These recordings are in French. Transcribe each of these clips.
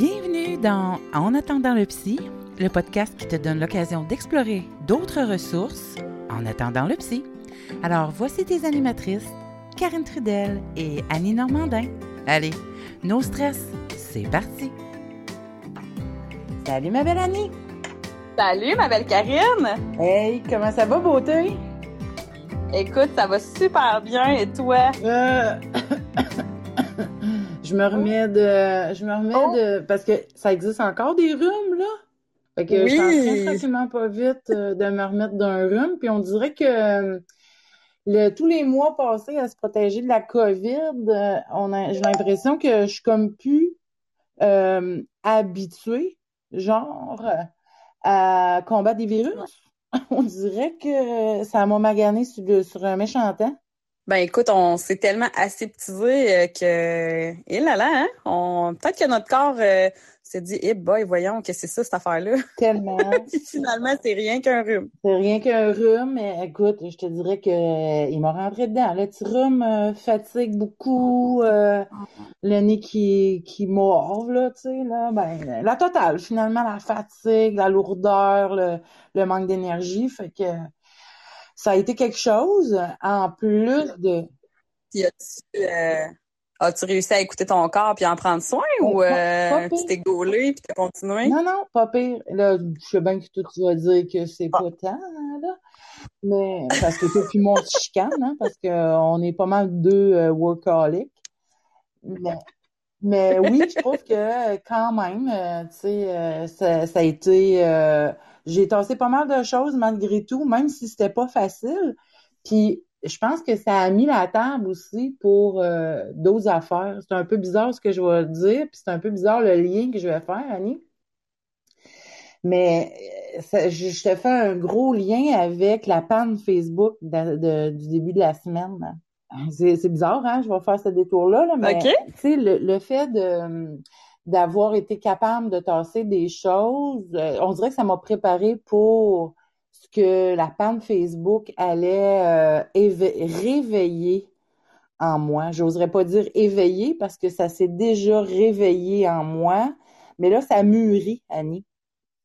Bienvenue dans En attendant le psy, le podcast qui te donne l'occasion d'explorer d'autres ressources en attendant le psy. Alors voici tes animatrices, Karine Trudel et Annie Normandin. Allez, no stress, c'est parti. Salut ma belle Annie. Salut ma belle Karine. Hey, comment ça va beauté? Écoute, ça va super bien et toi? Euh... je me remets de, je me remets Oh. de, parce que ça existe encore des rhumes là. Fait que je suis en train Oui. tranquillement pas vite euh, de me remettre d'un rhume, puis on dirait que euh, le, tous les mois passés à se protéger de la COVID, euh, on a, j'ai l'impression que je suis comme plus euh, habituée, genre, à combattre des virus. On dirait que ça m'a magané sur, le- sur un méchant temps. Ben écoute, on s'est tellement aseptisé euh, que, et là là, hein, on peut-être que notre corps euh, s'est dit, eh boy, voyons, que c'est ça cette affaire-là. Tellement. Puis finalement, c'est rien qu'un rhume. C'est rien qu'un rhume, mais écoute, je te dirais que euh, il m'a rentré dedans. Le petit rhume euh, fatigue beaucoup, euh, le nez qui, qui morve, là, tu sais, là, ben, la totale, finalement, la fatigue, la lourdeur, le, le manque d'énergie, fait que ça a été quelque chose, en plus de... Puis as-tu euh, as-tu réussi à écouter ton corps puis en prendre soin ou Pas- euh, pas tu t'es gaulé puis t'as continué? Non, non, pas pire. Là, je sais bien que toi, tu vas dire que c'est Ah. pas tant, là. Mais, parce que toi puis moi, on se chicane, hein, parce que euh, est pas mal deux euh, workaholics. Mais, mais oui, je trouve que quand même, euh, tu sais, ça, ça a été... j'ai tassé pas mal de choses malgré tout, même si c'était pas facile. Puis je pense que ça a mis la table aussi pour euh, d'autres affaires. C'est un peu bizarre ce que je vais dire, puis c'est un peu bizarre le lien que je vais faire, Annie. Mais euh, ça- je, je te fais un gros lien avec la panne Facebook de- de- du début de la semaine. C'est bizarre, hein? Je vais faire ce détour-là, là, mais tu sais, le, le fait de d'avoir été capable de tasser des choses, euh, on dirait que ça m'a préparé pour ce que la panne Facebook allait euh, éve- réveiller en moi. J'oserais pas dire éveiller parce que ça s'est déjà réveillé en moi, mais là, ça mûrit, Annie.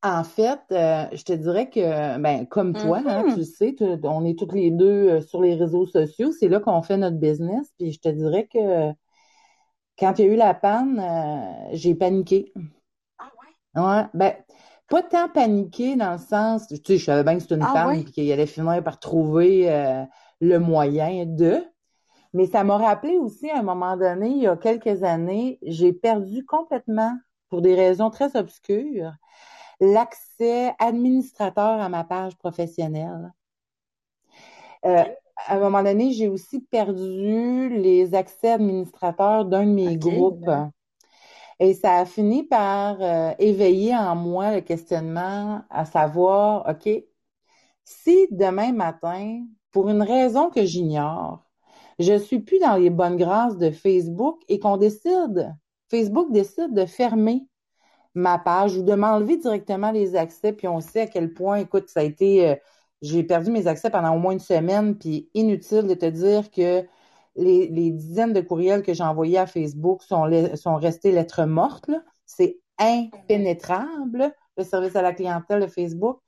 En fait, euh, je te dirais que, ben, comme toi, hein, Mhm. tu le sais, tu- on est toutes les deux sur les réseaux sociaux, c'est là qu'on fait notre business, puis je te dirais que quand il y a eu la panne, euh, j'ai paniqué. Ah ouais? Ouais, ben, pas tant paniqué dans le sens, tu sais, je savais bien que c'était une Ah panne, ouais? puis qu'il allait finir par trouver euh, le moyen de, mais ça m'a rappelé aussi à un moment donné, il y a quelques années, j'ai perdu complètement, pour des raisons très obscures, l'accès administrateur à ma page professionnelle. Euh, à un moment donné, j'ai aussi perdu les accès administrateurs d'un de mes groupes. Et ça a fini par euh, éveiller en moi le questionnement à savoir, OK, si demain matin, pour une raison que j'ignore, je suis plus dans les bonnes grâces de Facebook et qu'on décide, Facebook décide de fermer ma page ou de m'enlever directement les accès, puis on sait à quel point, écoute, ça a été, euh, j'ai perdu mes accès pendant au moins une semaine, puis inutile de te dire que les, les dizaines de courriels que j'ai envoyés à Facebook sont, restés lettres mortes. C'est impénétrable, le service à la clientèle de Facebook.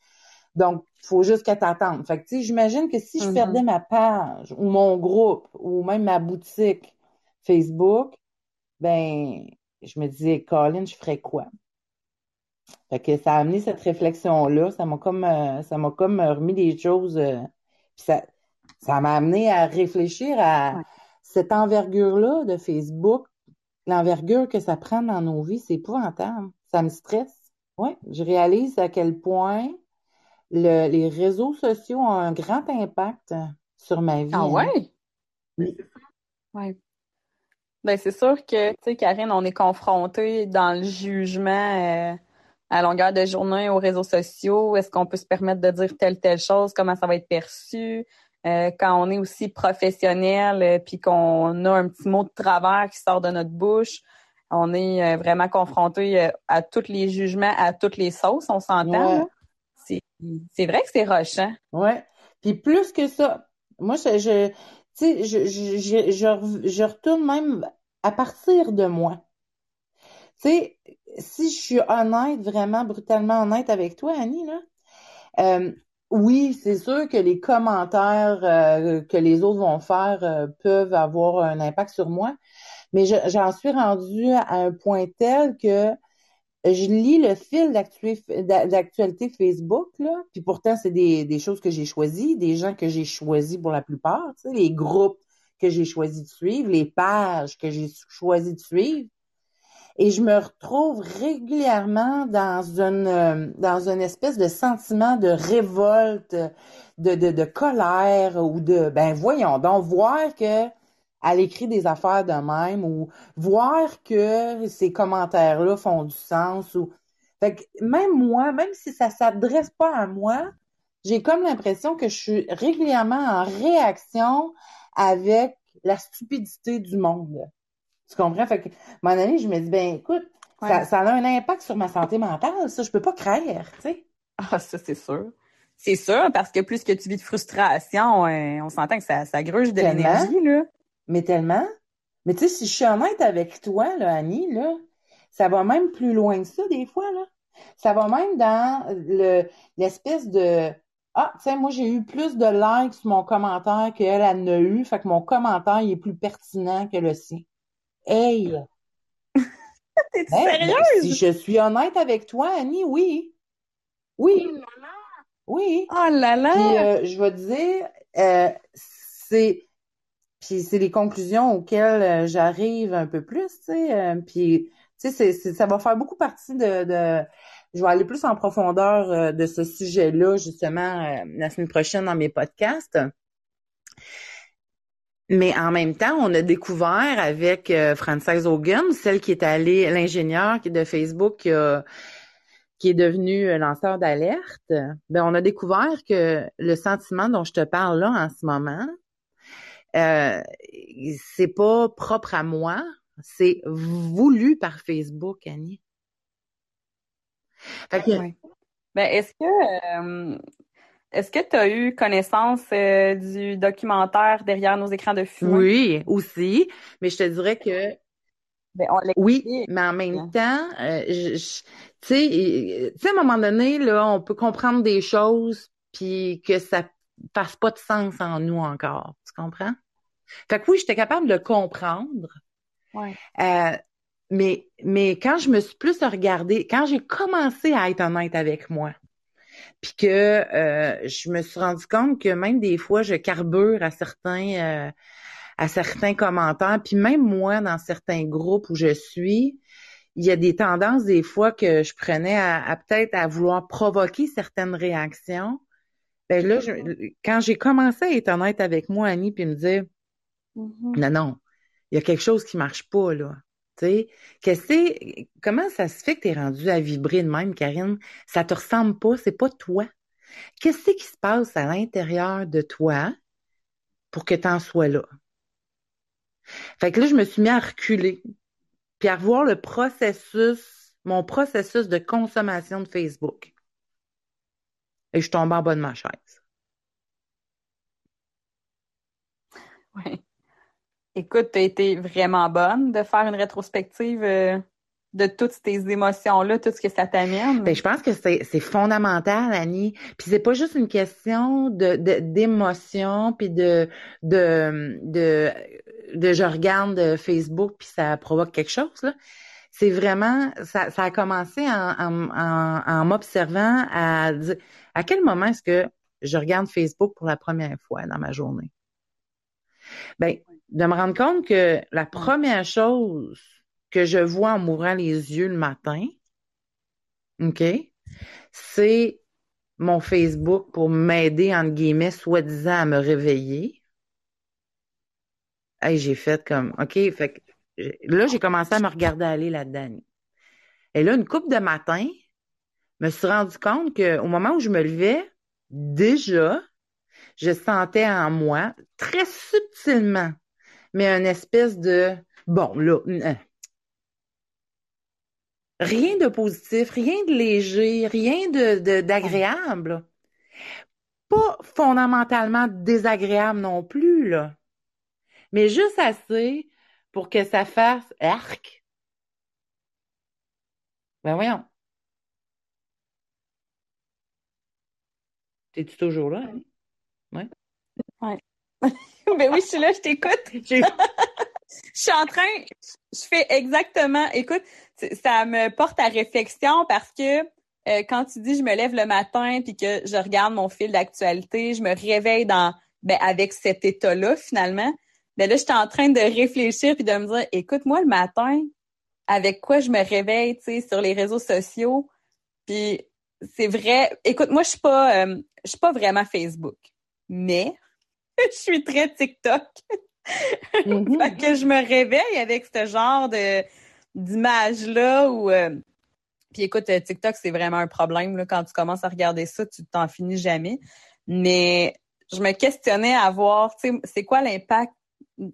Donc, il faut juste qu'elle t'attende. Fait que, tu sais, j'imagine que si je Mhm. perdais ma page ou mon groupe ou même ma boutique Facebook, ben, je me disais, Colin, je ferais quoi? Fait que ça a amené cette réflexion-là. Ça m'a comme, euh, ça m'a comme euh, remis des choses. euh, puis ça, ça m'a amené à réfléchir à Ouais. cette envergure-là de Facebook, l'envergure que ça prend dans nos vies, c'est épouvantable. Ça me stresse. Ouais, je réalise à quel point le- les réseaux sociaux ont un grand impact sur ma vie. Ah hein. ouais? Oui. Ouais. Ben, c'est sûr que, tu sais, Karine, on est confronté dans le jugement euh, à longueur de journée aux réseaux sociaux? Est-ce qu'on peut se permettre de dire telle, telle chose? Comment ça va être perçu? Euh, quand on est aussi professionnel, euh, puis qu'on a un petit mot de travers qui sort de notre bouche, on est euh, vraiment confronté à tous les jugements, à toutes les sauces, on s'entend, Ouais. C'est, c'est vrai que c'est rochant. Ouais. Puis plus que ça, moi, je, je tu sais, je, je, je, je, je retourne même à partir de moi. Tu sais, si je suis honnête, vraiment brutalement honnête avec toi, Annie, là, euh, oui, c'est sûr que les commentaires euh, que les autres vont faire euh, peuvent avoir un impact sur moi, mais j'en suis rendue à un point tel que je lis le fil d'actualité Facebook, là, puis pourtant, c'est des, choses que j'ai choisies, des gens que j'ai choisis pour la plupart, tu sais, les groupes que j'ai choisi de suivre, les pages que j'ai choisi de suivre. Et je me retrouve régulièrement dans une euh, dans une espèce de sentiment de révolte, de, de, de colère ou de ben voyons donc voir que elle écrit des affaires de même ou voir que ces commentaires-là font du sens ou fait que même moi, même si ça s'adresse pas à moi, j'ai comme l'impression que je suis régulièrement en réaction avec la stupidité du monde. Tu comprends? Fait que, mon ami, je me dis, ben, écoute, ça, ça, a un impact sur ma santé mentale, ça, je peux pas craindre, tu sais. Ah, ça, c'est sûr. C'est sûr, parce que plus que tu vis de frustration, on s'entend que ça, ça gruge de l'énergie, là. Mais tellement. Mais tu sais, si je suis honnête avec toi, là, Annie, là, ça va même plus loin que ça, des fois, là. Ça va même dans le l'espèce de ah, tiens, moi, j'ai eu plus de likes sur mon commentaire qu'elle en a eu, fait que mon commentaire il est plus pertinent que le sien. Hey! T'es sérieuse? si je suis honnête avec toi, Annie, oui. Oui. Oui. Oh là là! Puis, euh, je vais te dire, euh, c'est... Puis c'est les conclusions auxquelles euh, j'arrive un peu plus, tu sais. puis, tu sais, ça va faire beaucoup partie de, de je vais aller plus en profondeur de ce sujet-là, justement, la semaine prochaine dans mes podcasts. Mais en même temps, on a découvert avec euh, Frances Hogan, celle qui est allée, l'ingénieur de Facebook qui, qui est devenu lanceur d'alerte, ben on a découvert que le sentiment dont je te parle là en ce moment, euh, c'est pas propre à moi, c'est voulu par Facebook, Annie. Ben, est-ce que euh, est-ce que tu as eu connaissance euh, du documentaire Derrière nos écrans de fumée? Oui, aussi. Mais je te dirais que ben, on oui, mais en même temps, euh, tu sais, à un moment donné, là, on peut comprendre des choses puis que ça fasse pas de sens en nous encore. Tu comprends? Fait que oui, j'étais capable de comprendre. Ouais. Mais, mais quand je me suis plus regardée, quand j'ai commencé à être honnête avec moi, puis que euh, je me suis rendu compte que même des fois, je carbure à certains, euh, à certains commentaires, puis même moi, dans certains groupes où je suis, il y a des tendances des fois que je prenais à, peut-être à vouloir provoquer certaines réactions. Ben là, quand j'ai commencé à être honnête avec moi, Annie, puis me dire, mm-hmm. non, non, il y a quelque chose qui marche pas là. Sais, comment ça se fait que tu es rendu à vibrer de même, Karine? Ça te ressemble pas, c'est pas toi. Qu'est-ce qui se passe à l'intérieur de toi pour que tu en sois là? Fait que là, je me suis mis à reculer, puis à revoir le processus, mon processus de consommation de Facebook. Et je tombe en bas de ma chaise. Oui. Écoute, tu as été vraiment bonne de faire une rétrospective euh, de toutes tes émotions-là, tout ce que ça t'amène. Ben, je pense que c'est fondamental, Annie. Puis c'est pas juste une question de d'émotion, puis de, de de de je regarde Facebook puis ça provoque quelque chose là. C'est vraiment ça, ça a commencé en, en, en, en m'observant à dire à quel moment est-ce que je regarde Facebook pour la première fois dans ma journée? Ben de me rendre compte que la première chose que je vois en mourant les yeux le matin, OK, c'est mon Facebook pour m'aider, entre guillemets, soi-disant, à me réveiller. Hey, j'ai fait comme, OK, fait que, là, j'ai commencé à me regarder aller là-dedans. Et là, une coupe de matin, je me suis rendu compte qu'au moment où je me levais, déjà, je sentais en moi, très subtilement, mais une espèce de bon là hein. rien de positif, rien de léger, rien de d'agréable. Pas fondamentalement désagréable non plus là. Mais juste assez pour que ça fasse arc. Ben voyons. T'es-tu toujours là? Hein? Ouais. Ouais. ben oui, je suis là, je t'écoute. je suis en train, je fais exactement, écoute, ça me porte à réflexion parce que euh, quand tu dis je me lève le matin puis que je regarde mon fil d'actualité, je me réveille dans ben avec cet état-là finalement. Ben là, je suis en train de réfléchir puis de me dire, écoute, moi le matin, avec quoi je me réveille, tu sais, sur les réseaux sociaux. Puis c'est vrai. Écoute, moi je suis pas, euh, je suis pas vraiment Facebook, mais je suis très TikTok. Fait que je me réveille avec ce genre de d'image là où euh, puis écoute euh, TikTok c'est vraiment un problème là, quand tu commences à regarder ça tu t'en finis jamais mais je me questionnais à voir tu sais c'est quoi l'impact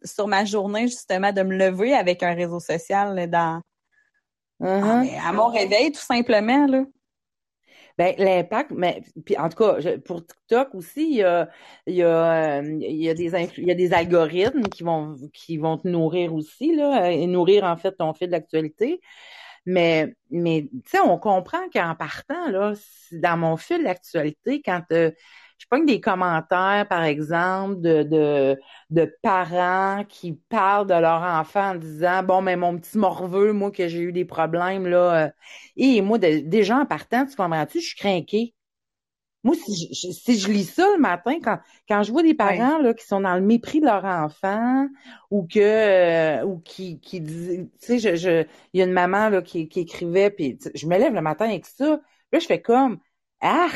sur ma journée justement de me lever avec un réseau social dans mm-hmm. ah, à mon réveil tout simplement là ben, l'impact, mais puis en tout cas, pour TikTok aussi, il y a, il y a, euh, il y a des il y a des algorithmes qui vont qui vont te nourrir aussi là, et nourrir en fait ton fil d'actualité. Mais mais tu sais, on comprend qu'en partant là, dans mon fil d'actualité, quand euh, je pogne des commentaires, par exemple, de, de, de parents qui parlent de leur enfant en disant Bon, mais mon petit morveux, moi, que j'ai eu des problèmes, là. Euh, et moi, déjà en partant, tu comprends-tu, je suis craquée. Moi, si je, si je lis ça le matin, quand, quand je vois des parents là, qui sont dans le mépris de leur enfant ou que euh, ou qui, qui disent, tu sais, je, je, il y a une maman là, qui, qui écrivait, puis je me lève le matin avec ça. Là, je fais comme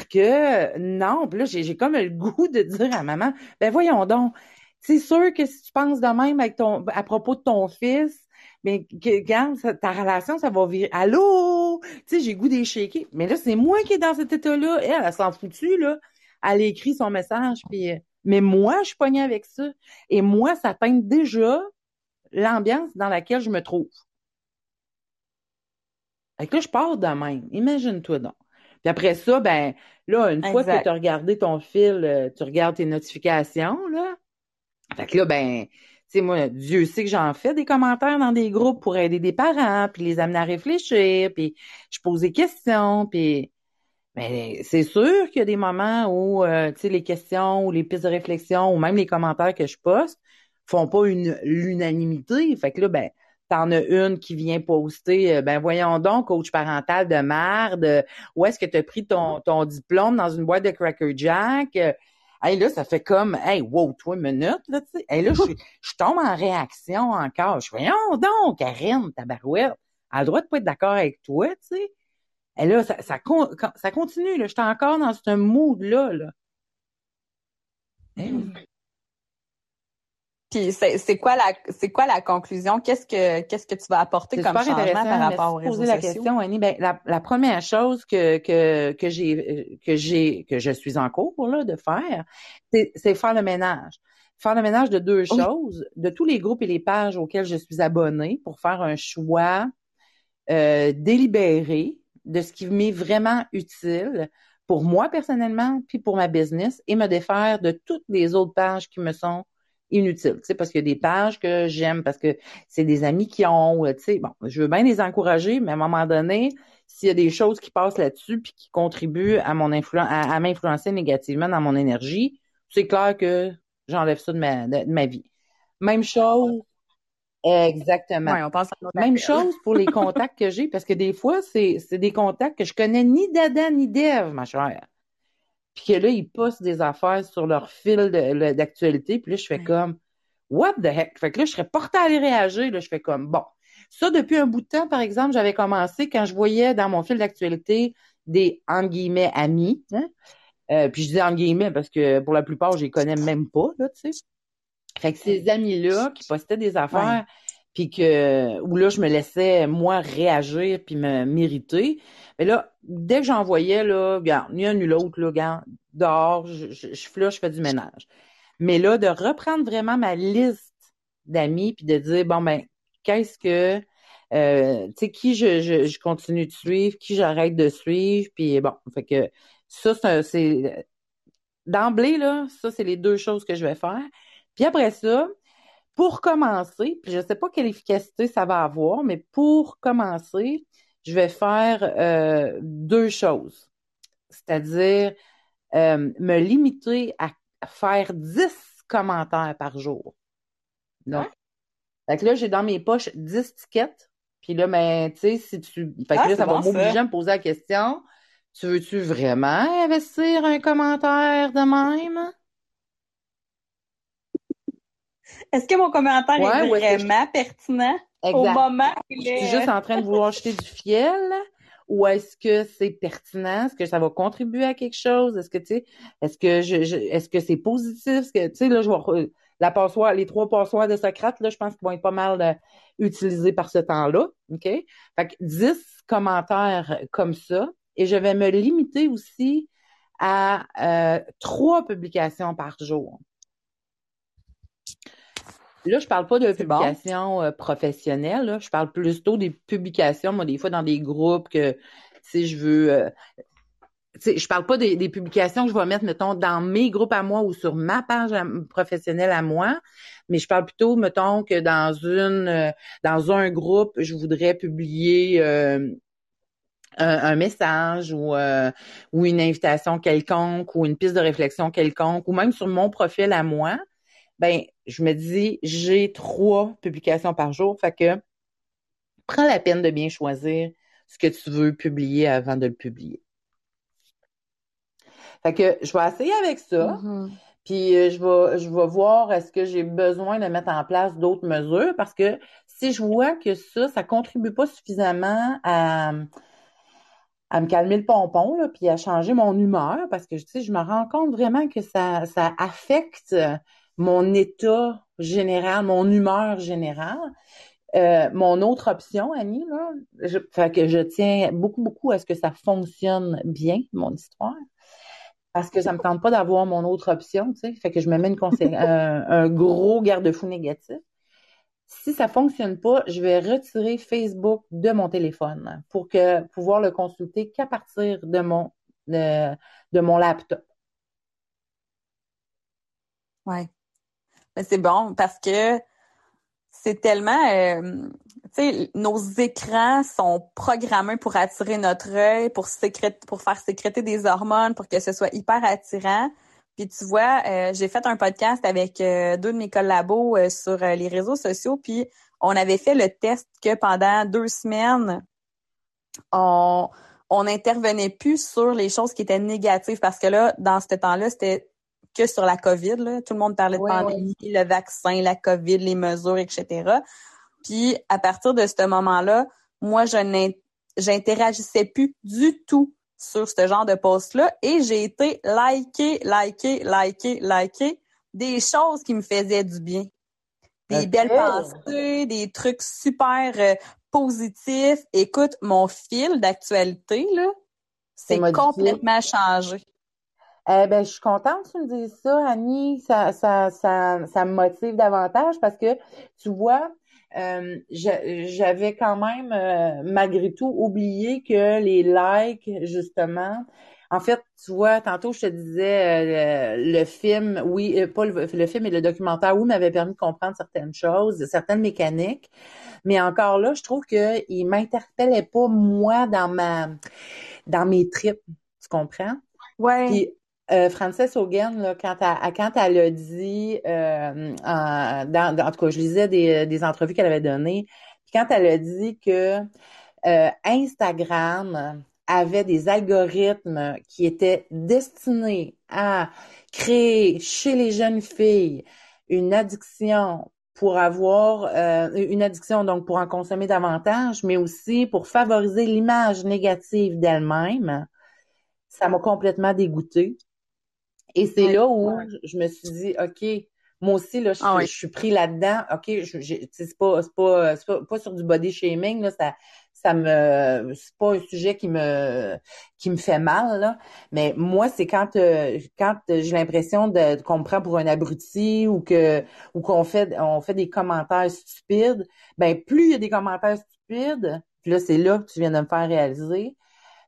que non. Puis là, j'ai comme le goût de dire à maman, ben voyons donc, c'est sûr que si tu penses de même avec ton, à propos de ton fils, mais que, regarde, ta relation, ça va virer. Allô? Tu sais, j'ai goût d'échequer. Mais là, c'est moi qui est dans cet état-là. Elle, elle s'en foutu, là. Elle écrit son message, puis... Euh, mais moi, je suis pognée avec ça. Et moi, ça peint déjà l'ambiance dans laquelle je me trouve. Fait que je pars de même. Imagine-toi donc. Puis après ça, ben là, une fois que tu as regardé ton fil, euh, tu regardes tes notifications, là. Fait que là, ben, tu sais, moi, Dieu sait que j'en fais des commentaires dans des groupes pour aider des parents, puis les amener à réfléchir, puis je pose des questions, puis mais c'est sûr qu'il y a des moments où, euh, tu sais, les questions ou les pistes de réflexion ou même les commentaires que je poste font pas une l'unanimité. Fait que là, ben, T'en as une qui vient poster, euh, ben voyons donc, coach parental de merde, où est-ce que tu as pris ton, ton diplôme dans une boîte de Cracker Jack? Hey, là, ça fait comme, hey, wow, toi, minute, là, tu sais. Hey, là, je, je tombe en réaction encore. Je voyons donc, Karine, ta barouette, elle a le droit de pas être d'accord avec toi, tu sais. Et là, ça, ça, ça continue, là. J'étais encore dans ce mood-là, là. Puis c'est quoi la c'est quoi la conclusion? Qu'est-ce que qu'est-ce que tu vas apporter comme changement par rapport aux réseaux poser la question, Annie. Ben, la, la, première chose que que que j'ai que j'ai que je suis en cours là de faire, c'est faire le ménage. Faire le ménage de deux choses, de tous les groupes et les pages auxquels je suis abonnée pour faire un choix euh, délibéré de ce qui m'est vraiment utile pour moi personnellement, puis pour ma business, et me défaire de toutes les autres pages qui me sont inutile, tu sais, parce qu'il y a des pages que j'aime, parce que c'est des amis qui ont, tu sais, bon, je veux bien les encourager, mais à un moment donné, s'il y a des choses qui passent là-dessus puis qui contribuent à mon influence, à, m'influencer négativement dans mon énergie, c'est clair que j'enlève ça de ma, de, ma vie. Même chose. Exactement. on Même chose pour les contacts que j'ai, parce que des fois, c'est, c'est des contacts que je connais ni d'Adam ni d'Ève, ma chère puis que là, ils postent des affaires sur leur fil d'actualité, puis là, je fais comme What the heck? Fait que là, je serais portée à aller réagir, là, je fais comme bon. Ça, depuis un bout de temps, par exemple, j'avais commencé quand je voyais dans mon fil d'actualité des entre guillemets amis. Hein? Euh, puis je dis en guillemets parce que pour la plupart, je les connais même pas, là, tu sais. Fait que ces amis-là qui postaient des affaires, puis que où là je me laissais moi réagir puis me mériter. Mais là, dès que j'en voyais là, regarde, ni un ni l'autre là, regarde, dehors, je, je, je je fais du ménage. Mais là, de reprendre vraiment ma liste d'amis puis de dire bon ben qu'est-ce que euh, tu sais qui je, je, je, continue de suivre, qui j'arrête de suivre, puis bon, fait que ça c'est d'emblée là, ça c'est les deux choses que je vais faire. Puis après ça, pour commencer, puis je ne sais pas quelle efficacité ça va avoir, mais pour commencer, je vais faire euh, deux choses. C'est-à-dire euh, me limiter à faire 10 commentaires par jour. Donc, fait que là, j'ai dans mes poches 10 tickets. Puis là, ben, tu sais, si tu. Fait que Ah, là, ça va bon, m'obliger à me poser la question. Tu veux-tu vraiment investir un commentaire de même? Est-ce que mon commentaire Ouais, est je- vraiment pertinent? Au moment où Je suis juste en train de vouloir jeter du fiel ou est-ce que c'est pertinent? Est-ce que ça va contribuer à quelque chose? Est-ce que, tu sais, est-ce que je, je- est-ce que c'est positif? Est-ce que, tu sais, là, je vais, re- la passoire, les trois passoires de Socrate, là, je pense qu'ils vont être pas mal euh, utilisés par ce temps-là. OK? Fait que 10 commentaires comme ça. Et je vais me limiter aussi à euh, trois publications par jour. Là, je parle pas de C'est bon. publications euh, professionnelles, là. Je parle plutôt des publications, moi, des fois dans des groupes que, si je veux, euh, tu sais, je parle pas des, des publications que je vais mettre, mettons, dans mes groupes à moi ou sur ma page à- professionnelle à moi, mais je parle plutôt, mettons, que dans une, euh, dans un groupe, je voudrais publier euh, un, un message ou, euh, ou une invitation quelconque ou une piste de réflexion quelconque ou même sur mon profil à moi, ben je me dis j'ai trois publications par jour, fait que prends la peine de bien choisir ce que tu veux publier avant de le publier. Fait que je vais essayer avec ça. Mhm. Puis euh, je vais je vais voir est-ce que j'ai besoin de mettre en place d'autres mesures parce que si je vois que ça ça contribue pas suffisamment à à me calmer le pompon là puis à changer mon humeur parce que tu sais je me rends compte vraiment que ça ça affecte mon état général, mon humeur générale. Euh, mon autre option, Annie, là, je, fait que je tiens beaucoup, beaucoup à ce que ça fonctionne bien, mon histoire. Parce que ça me tente pas d'avoir mon autre option, tu sais. Fait que je me mets une consé- un, un gros garde-fou négatif. Si ça fonctionne pas, je vais retirer Facebook de mon téléphone pour que pouvoir le consulter qu'à partir de mon de, de mon laptop. Ouais. Mais c'est bon parce que c'est tellement, euh, tu sais, nos écrans sont programmés pour attirer notre œil, pour sécréter, pour faire sécréter des hormones, pour que ce soit hyper attirant. Puis tu vois, euh, j'ai fait un podcast avec euh, deux de mes collabos euh, sur les réseaux sociaux, puis on avait fait le test que pendant deux semaines, on on n'intervenait plus sur les choses qui étaient négatives parce que là, dans ce temps-là, c'était que sur la COVID. Là. Tout le monde parlait de pandémie, le vaccin, la COVID, les mesures, etc. Puis à partir de ce moment-là, moi, je j'interagissais plus du tout sur ce genre de post-là et j'ai été liker, liker, liker, liker des choses qui me faisaient du bien. Des belles pensées, des trucs super euh, positifs. Écoute, mon fil d'actualité, là, c'est complètement changé. Eh ben, je suis contente que tu me dises ça, Annie. Ça, ça, ça, ça me motive davantage parce que, tu vois, euh, j'avais quand même, euh, malgré tout, oublié que les likes, justement, en fait, tu vois, tantôt, je te disais, euh, le, le film, oui, euh, pas le, le film et le documentaire, oui, m'avait permis de comprendre certaines choses, certaines mécaniques, mais encore là, je trouve qu'il m'interpellait pas, moi, dans ma, dans mes tripes, tu comprends? Ouais. Puis euh, Frances Hogan, quand elle, a dit, euh, en- tout cas, je lisais des, entrevues qu'elle avait données, quand elle a dit que euh, Instagram avait des algorithmes qui étaient destinés à créer chez les jeunes filles une addiction pour avoir une addiction donc pour en consommer davantage, mais aussi pour favoriser l'image négative d'elle-même ça m'a complètement dégoûtée. Et c'est là où je me suis dit, OK, moi aussi, là, je, Ah oui. je suis pris là-dedans. OK, je, c'est pas, c'est pas, c'est pas, pas sur du body shaming, là, ça, ça me, c'est pas un sujet qui me, qui me fait mal, là. Mais moi, c'est quand, euh, quand j'ai l'impression de, qu'on me prend pour un abruti ou que, ou qu'on fait, on fait des commentaires stupides. Ben, plus il y a des commentaires stupides, puis là, c'est là que tu viens de me faire réaliser,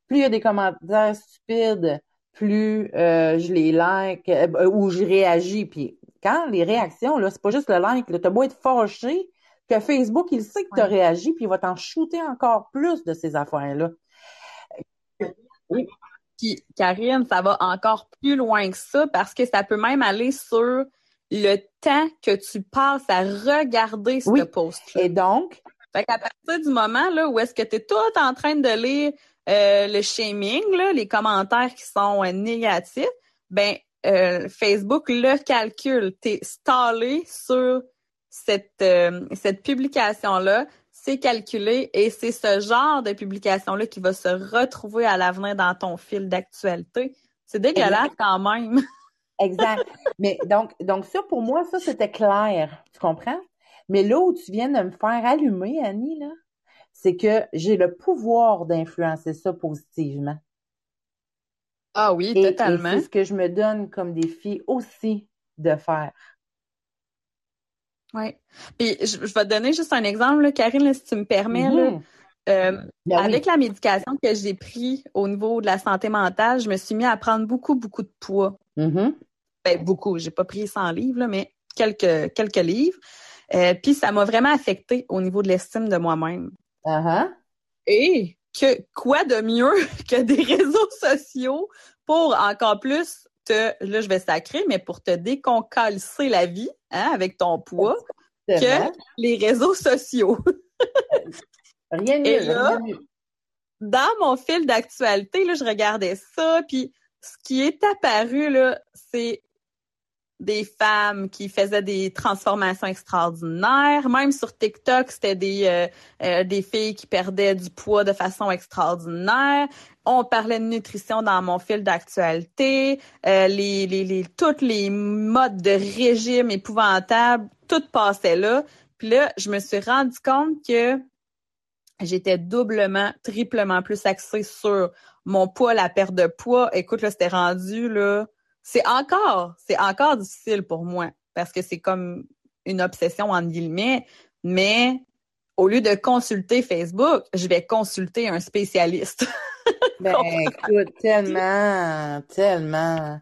plus il y a des commentaires stupides, plus euh, je les like euh, ou je réagis. Puis quand les réactions, là, c'est pas juste le like, t'as beau être fâché, que Facebook, il sait que tu as réagi, puis il va t'en shooter encore plus de ces affaires-là. Oui. Puis, Karine, ça va encore plus loin que ça parce que ça peut même aller sur le temps que tu passes à regarder ce post -là. Et donc? Fait qu'à partir du moment là, où est-ce que tu es tout en train de lire euh, le shaming, là, les commentaires qui sont euh, négatifs, ben euh, Facebook le calcule. Tu es stallé sur cette, cette publication-là c'est calculé et c'est ce genre de publication-là qui va se retrouver à l'avenir dans ton fil d'actualité. C'est dégueulasse quand même. exact. Mais donc, donc ça, pour moi, ça, c'était clair. Tu comprends? Mais là où tu viens de me faire allumer, Annie, là, c'est que j'ai le pouvoir d'influencer ça positivement. Ah oui, totalement. c'est ce que je me donne comme défi aussi de faire. Oui. Puis je, vais te donner juste un exemple, Karine, si tu me permets. Mm-hmm. Euh, ben avec la médication que j'ai pris au niveau de la santé mentale, je me suis mis à prendre beaucoup, beaucoup de poids. Mm-hmm. Ben, beaucoup. J'ai pas pris 100 livres, mais quelques, quelques livres. Euh, puis ça m'a vraiment affecté au niveau de l'estime de moi-même. Uh-huh. Et que quoi de mieux que des réseaux sociaux pour encore plus te, là je vais sacrer, mais pour te déconcalcer la vie hein, avec ton poids que les réseaux sociaux. rien de mieux, Dans mon fil d'actualité, là, je regardais ça, puis ce qui est apparu, là, c'est des femmes qui faisaient des transformations extraordinaires. Même sur TikTok, c'était des euh, euh, des filles qui perdaient du poids de façon extraordinaire. On parlait de nutrition dans mon fil d'actualité. Euh, les, les, les toutes les modes de régime épouvantables, tout passait là. Puis là, je me suis rendu compte que j'étais doublement, triplement plus axée sur mon poids, la perte de poids. Écoute, là, c'était rendu là c'est encore, c'est encore difficile pour moi parce que c'est comme une obsession en guillemets, mais au lieu de consulter Facebook, je vais consulter un spécialiste. ben, écoute, tellement, tellement.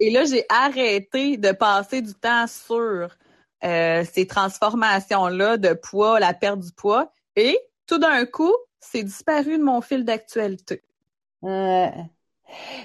Et là, j'ai arrêté de passer du temps sur euh, ces transformations-là de poids, la perte du poids, et tout d'un coup, c'est disparu de mon fil d'actualité. Ouais.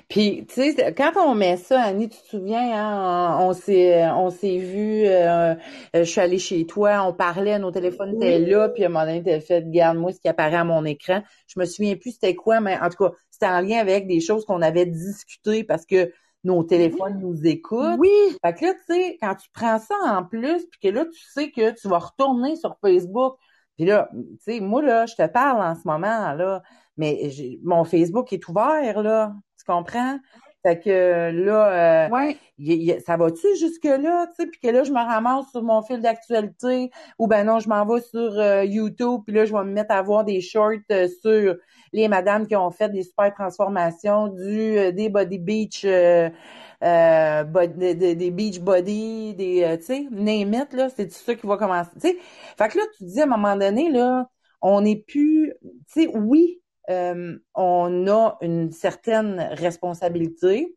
Puis, tu sais, quand on met ça, Annie, tu te souviens, hein, on s'est on s'est vu, euh, je suis allée chez toi, on parlait, nos téléphones étaient là, puis à un moment donné, t'as fait, regarde-moi ce qui apparaît à mon écran. Je me souviens plus c'était quoi, mais en tout cas, c'était en lien avec des choses qu'on avait discutées parce que nos téléphones nous écoutent. Oui. Fait que là, tu sais, quand tu prends ça en plus, puis que là, tu sais que tu vas retourner sur Facebook, puis là, tu sais, moi, là, je te parle en ce moment, là, mais mon Facebook est ouvert, là. Tu comprends? Fait que là, euh, ça va-tu jusque-là, tu sais, puis que là, je me ramasse sur mon fil d'actualité, ou ben non, je m'en vais sur euh, YouTube, puis là, je vais me mettre à voir des shorts euh, sur les madames qui ont fait des super transformations, du des body beach, des, beach body, des, tu sais, name it, là, c'est ça qui va commencer, tu sais? Fait que là, tu dis à un moment donné, là, on n'est plus, tu sais, oui, euh, on a une certaine responsabilité.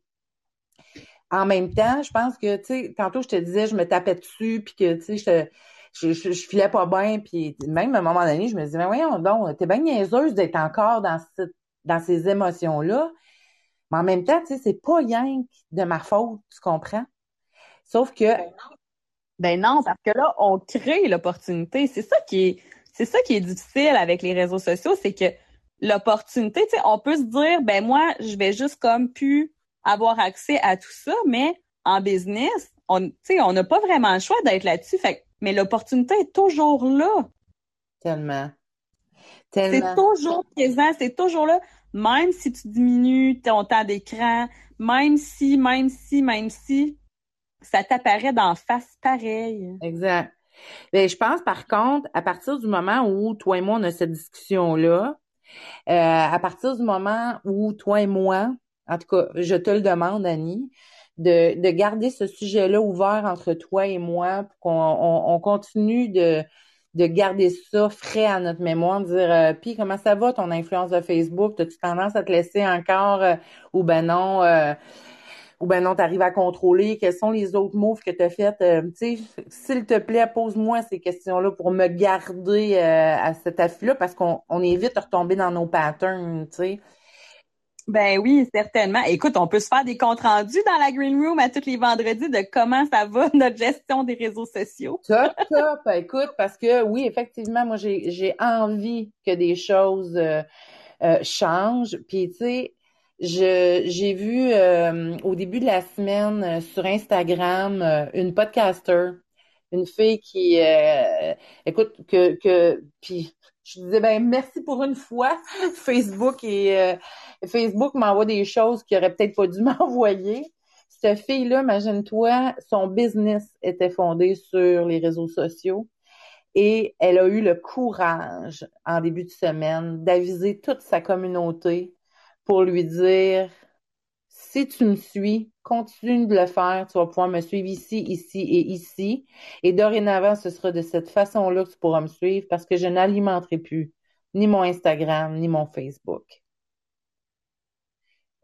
En même temps, je pense que, tu sais, tantôt je te disais, je me tapais dessus, puis que, tu sais, je, je, filais pas bien, puis même à un moment donné, je me disais, mais voyons donc, t'es bien niaiseuse d'être encore dans, dans ces émotions-là. Mais en même temps, tu sais, c'est pas rien de ma faute, tu comprends? Sauf que... Ben non, parce que là, on crée l'opportunité. C'est ça qui est, c'est ça qui est difficile avec les réseaux sociaux, c'est que l'opportunité, tu sais, on peut se dire, ben moi, je vais juste comme pu avoir accès à tout ça, mais en business, on, tu sais, on n'a pas vraiment le choix d'être là-dessus. Fait, mais l'opportunité est toujours là. Tellement. C'est toujours présent, c'est toujours là. Même si tu diminues ton temps d'écran, même si, même si, même si, ça t'apparaît d'en face pareil. Exact. Mais je pense, par contre, à partir du moment où toi et moi, on a cette discussion-là, euh, à partir du moment où toi et moi, en tout cas, je te le demande, Annie, de, de garder ce sujet-là ouvert entre toi et moi pour qu'on on, continue de, de garder ça frais à notre mémoire, de dire euh, puis comment ça va ton influence de Facebook, as-tu tendance à te laisser encore euh, ou ben non ou ben non, tu arrives à contrôler, quels sont les autres moves que tu as fait. Euh, sais, s'il te plaît, pose-moi ces questions-là pour me garder euh, à cet affût-là parce qu'on on évite de retomber dans nos patterns, tu sais. Ben oui, certainement. Écoute, on peut se faire des comptes rendus dans la Green Room à tous les vendredis de comment ça va, notre gestion des réseaux sociaux. Top, top. Écoute, parce que oui, effectivement, moi, j'ai envie que des choses euh, changent. Puis, tu sais, j'ai vu euh, au début de la semaine euh, sur Instagram euh, une podcaster, une fille qui écoute que que puis je disais ben merci pour une fois Facebook et Facebook m'envoie des choses qu'il aurait peut-être pas dû m'envoyer. Cette fille-là, imagine-toi, son business était fondé sur les réseaux sociaux et elle a eu le courage en début de semaine d'aviser toute sa communauté pour lui dire si tu me suis, continue de le faire, tu vas pouvoir me suivre ici, ici et ici. Et dorénavant, ce sera de cette façon-là que tu pourras me suivre parce que je n'alimenterai plus ni mon Instagram, ni mon Facebook.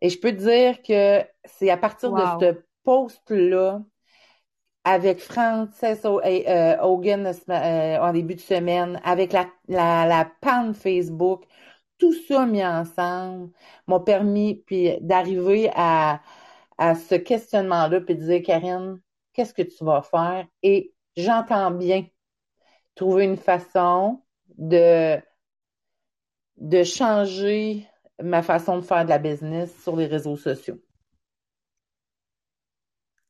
Et je peux te dire que c'est à partir de ce post-là, avec Frances euh, Hogan euh, en début de semaine, avec la, la, la panne Facebook, tout ça mis ensemble m'a permis puis d'arriver à, à ce questionnement-là puis de dire Karine, qu'est-ce que tu vas faire? Et j'entends bien trouver une façon de, de changer ma façon de faire de la business sur les réseaux sociaux.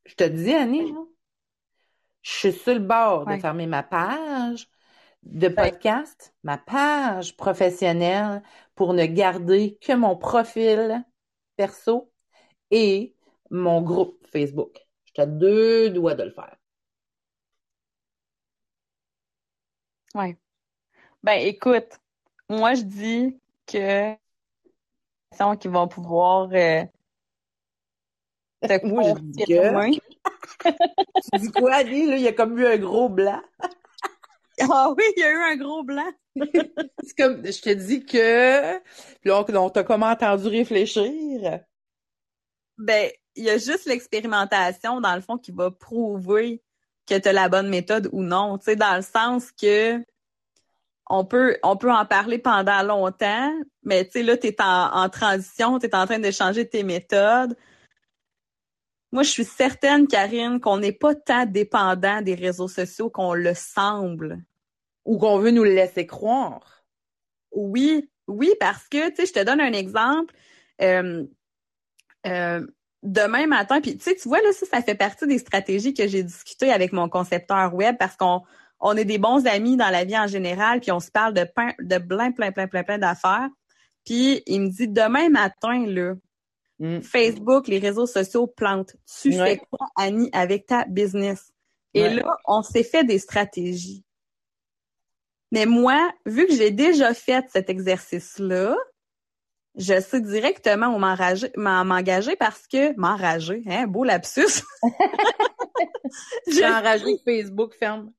Je te dis, Annie, je suis sur le bord de fermer ma page, de podcast, ma page professionnelle pour ne garder que mon profil perso et mon groupe Facebook. J'étais à deux doigts de le faire. Oui. Ben écoute, moi je dis que qui vont pouvoir euh, te moi, je dis que... tu dis quoi, Annie? Là, il y a comme eu un gros blanc. Ah oui, il y a eu un gros blanc. c'est comme, je te dis que, puis on, on t'a comment entendu réfléchir? Ben, il y a juste l'expérimentation, dans le fond, qui va prouver que tu as la bonne méthode ou non. Tu sais, dans le sens que on peut, on peut en parler pendant longtemps, mais tu sais, là, tu es en, en transition, tu es en train de changer tes méthodes. Moi, je suis certaine, Karine, qu'on n'est pas tant dépendant des réseaux sociaux qu'on le semble. Ou qu'on veut nous le laisser croire. Oui, oui, parce que, tu sais, je te donne un exemple. Euh, euh, demain matin, puis tu sais, tu vois, là, ça, ça fait partie des stratégies que j'ai discutées avec mon concepteur web parce qu'on on est des bons amis dans la vie en général, puis on se parle de, plein, de plein, plein, plein, plein, plein d'affaires. Puis il me dit, demain matin, là, Mm. Facebook, les réseaux sociaux plantent. Tu fais quoi, Annie, avec ta business? Et là, on s'est fait des stratégies. Mais moi, vu que j'ai déjà fait cet exercice-là, je sais directement où m'engager parce que m'enrager, hein, beau lapsus. je suis enragée que Facebook ferme.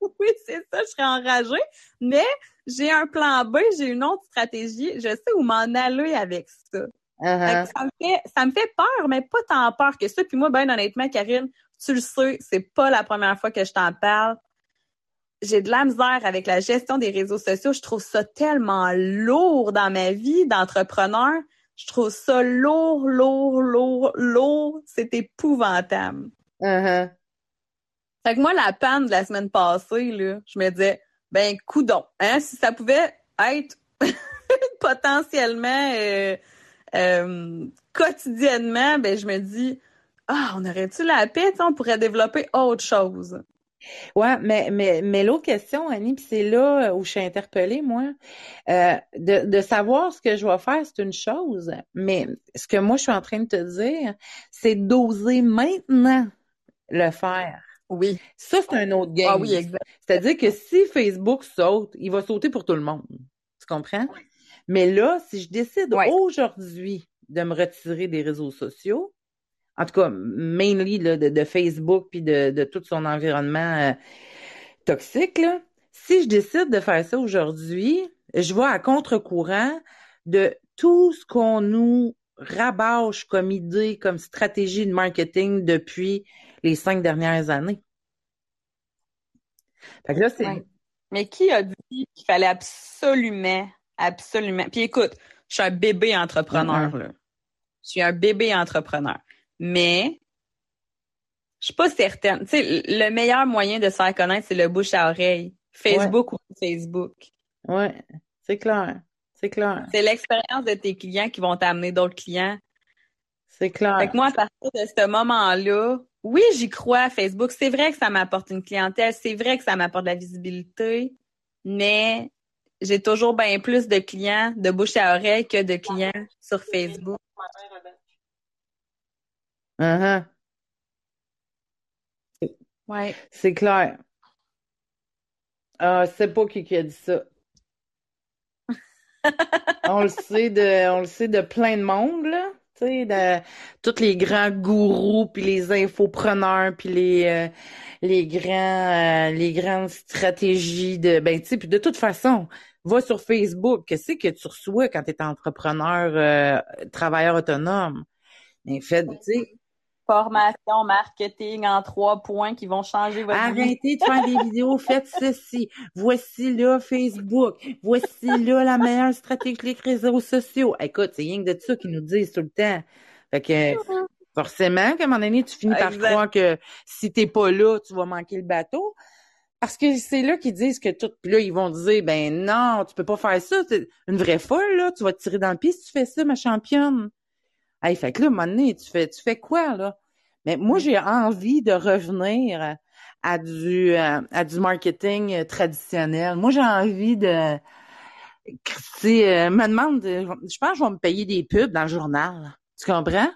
Oui, c'est ça, je serais enragée. Mais j'ai un plan B, j'ai une autre stratégie. Je sais où m'en aller avec ça. Uh-huh. ça, me fait, ça me fait peur, mais pas tant peur que ça. Puis moi, ben honnêtement, Karine, tu le sais, c'est pas la première fois que je t'en parle. J'ai de la misère avec la gestion des réseaux sociaux. Je trouve ça tellement lourd dans ma vie d'entrepreneur. Je trouve ça lourd, lourd, lourd, lourd. C'est épouvantable. Uh-huh. Fait que moi, la panne de la semaine passée, là, je me disais, ben, coudon, hein, si ça pouvait être potentiellement euh, euh, quotidiennement, ben je me dis ah, on aurait-tu la paix, on pourrait développer autre chose. Ouais, mais mais mais l'autre question, Annie, puis c'est là où je suis interpellée, moi, euh, de, de savoir ce que je vais faire, c'est une chose, mais ce que moi je suis en train de te dire, c'est d'oser maintenant le faire. Oui. Ça, c'est un autre game. Ah oui, exact. C'est-à-dire que si Facebook saute, il va sauter pour tout le monde. Tu comprends? Mais là, si je décide aujourd'hui de me retirer des réseaux sociaux, en tout cas, mainly de, Facebook puis de, tout son environnement euh, toxique, si je décide de faire ça aujourd'hui, je vais à contre-courant de tout ce qu'on nous rabâche comme idée, comme stratégie de marketing depuis les cinq dernières années. Fait que là, c'est... Mais qui a dit qu'il fallait absolument, absolument... Puis écoute, je suis un bébé entrepreneur, là. Je suis un bébé entrepreneur. Mais je suis pas certaine. Tu sais, le meilleur moyen de se faire connaître, c'est le bouche à oreille. Facebook ou Facebook. Ouais, c'est clair. C'est clair. C'est l'expérience de tes clients qui vont t'amener d'autres clients. C'est clair. Fait que moi, à partir de ce moment-là, oui, j'y crois à Facebook. C'est vrai que ça m'apporte une clientèle. C'est vrai que ça m'apporte de la visibilité. Mais j'ai toujours bien plus de clients de bouche à oreille que de clients sur Facebook. Uh Ouais. C'est clair. Ah, c'est pas qui, qui a dit ça. on le sait de, on le sait de plein de monde, là. Tu sais, de tous les grands gourous, puis les infopreneurs, puis les, euh, les grands, euh, les grandes stratégies de, ben, tu sais, puis de toute façon, va sur Facebook. Qu'est-ce que tu reçois quand tu es entrepreneur, euh, travailleur autonome? Mais tu sais, formation marketing en trois points qui vont changer votre vie. Arrêtez de faire des vidéos, faites ceci. Voici là Facebook. Voici là la meilleure stratégie des réseaux sociaux. Écoute, c'est rien que de ça qu'ils nous disent tout le temps. Fait que forcément, qu'à un moment donné, tu finis par croire que si t'es pas là, tu vas manquer le bateau. Parce que c'est là qu'ils disent que tout, là, ils vont dire, ben non, tu peux pas faire ça. Une vraie folle, là, tu vas te tirer dans le pied si tu fais ça, ma championne. Hey, fait que là, à un moment donné, tu fais, tu fais quoi, là? Mais moi, j'ai envie de revenir à du, euh, à du marketing euh, traditionnel. Moi, j'ai envie de, tu euh, me demande, je pense que je vais me payer des pubs dans le journal. Tu comprends?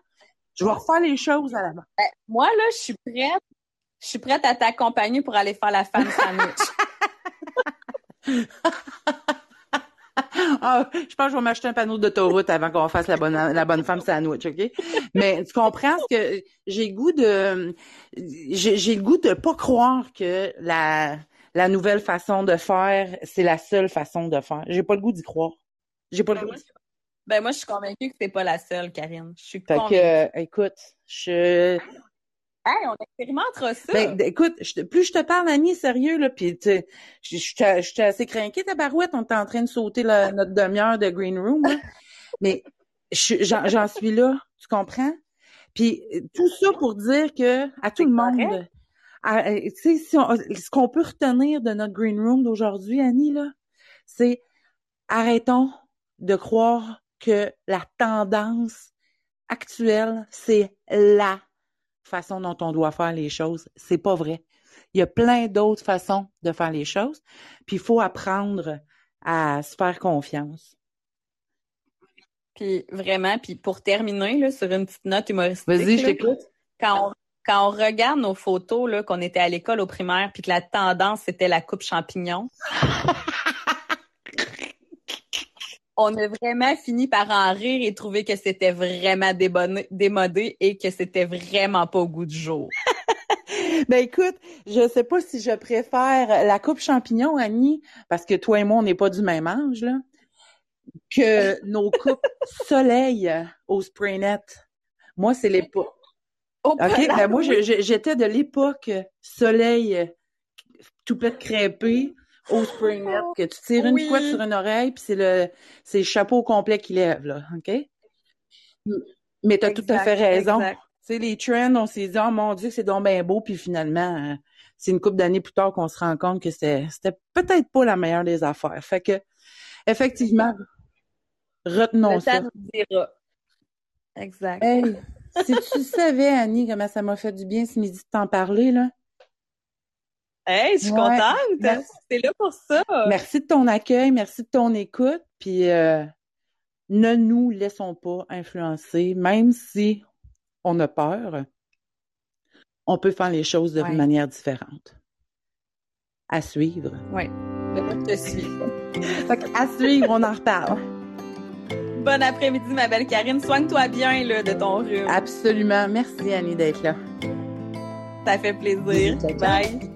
Je vais refaire les choses à la main. Ben, moi, là, je suis prête. Je suis prête à t'accompagner pour aller faire la femme sandwich. ah, je pense que je vais m'acheter un panneau d'autoroute avant qu'on fasse la bonne, la bonne femme sandwich, OK? Mais tu comprends ce que j'ai goût de, j'ai le goût de pas croire que la, la nouvelle façon de faire, c'est la seule façon de faire. J'ai pas le goût d'y croire. J'ai pas le ben, goût. Ben moi, je suis convaincue que c'est pas la seule, Karine. Je suis convaincue. Fait que, écoute, je, Hey, on expérimentera ça. Ben, écoute, plus je te parle, Annie, sérieux, là, puis je suis assez craquée, ta barouette. On est en train de sauter notre demi-heure de green room, là. Mais j'en suis là, tu comprends? Puis tout ça pour dire que à tout le monde, tu sais, si ce qu'on peut retenir de notre green room d'aujourd'hui, Annie, là, c'est arrêtons de croire que la tendance actuelle, c'est la façon dont on doit faire les choses. C'est pas vrai. Il y a plein d'autres façons de faire les choses. Puis il faut apprendre à se faire confiance. Puis vraiment, puis pour terminer là, sur une petite note humoristique. Vas-y, je t'écoute. Quand on, quand on regarde nos photos qu'on était à l'école au primaire, puis que la tendance c'était la coupe champignon. on a vraiment fini par en rire et trouver que c'était vraiment démodé et que c'était vraiment pas au goût du jour. ben écoute, je sais pas si je préfère la coupe champignon, Annie, parce que toi et moi, on n'est pas du même âge, là, que nos coupes soleil au spray net. Moi, c'est l'époque. OK, ben moi, j'étais de l'époque soleil tout de crêpé au spring net, que tu tires une couette sur une oreille, puis c'est le c'est le chapeau complet qui lève, là, OK? Mais tu as tout à fait raison. Tu sais, les trends, on s'est dit, oh mon Dieu, c'est donc bien beau, puis finalement, euh, c'est une couple d'années plus tard qu'on se rend compte que c'était peut-être pas la meilleure des affaires. Fait que, effectivement, retenons ça. Dira. Exact. si tu savais, Annie, comment ça m'a fait du bien ce midi de t'en parler, là. Hey, je suis contente. C'est là pour ça. Merci de ton accueil, merci de ton écoute. Puis euh, ne nous laissons pas influencer, même si on a peur. On peut faire les choses de manière différente. À suivre. Oui, je te suis. à suivre, on en reparle. Bon après-midi, ma belle Karine. Soigne-toi bien là, de ton rhume. Absolument. Merci, Annie, d'être là. Ça fait plaisir. Bye.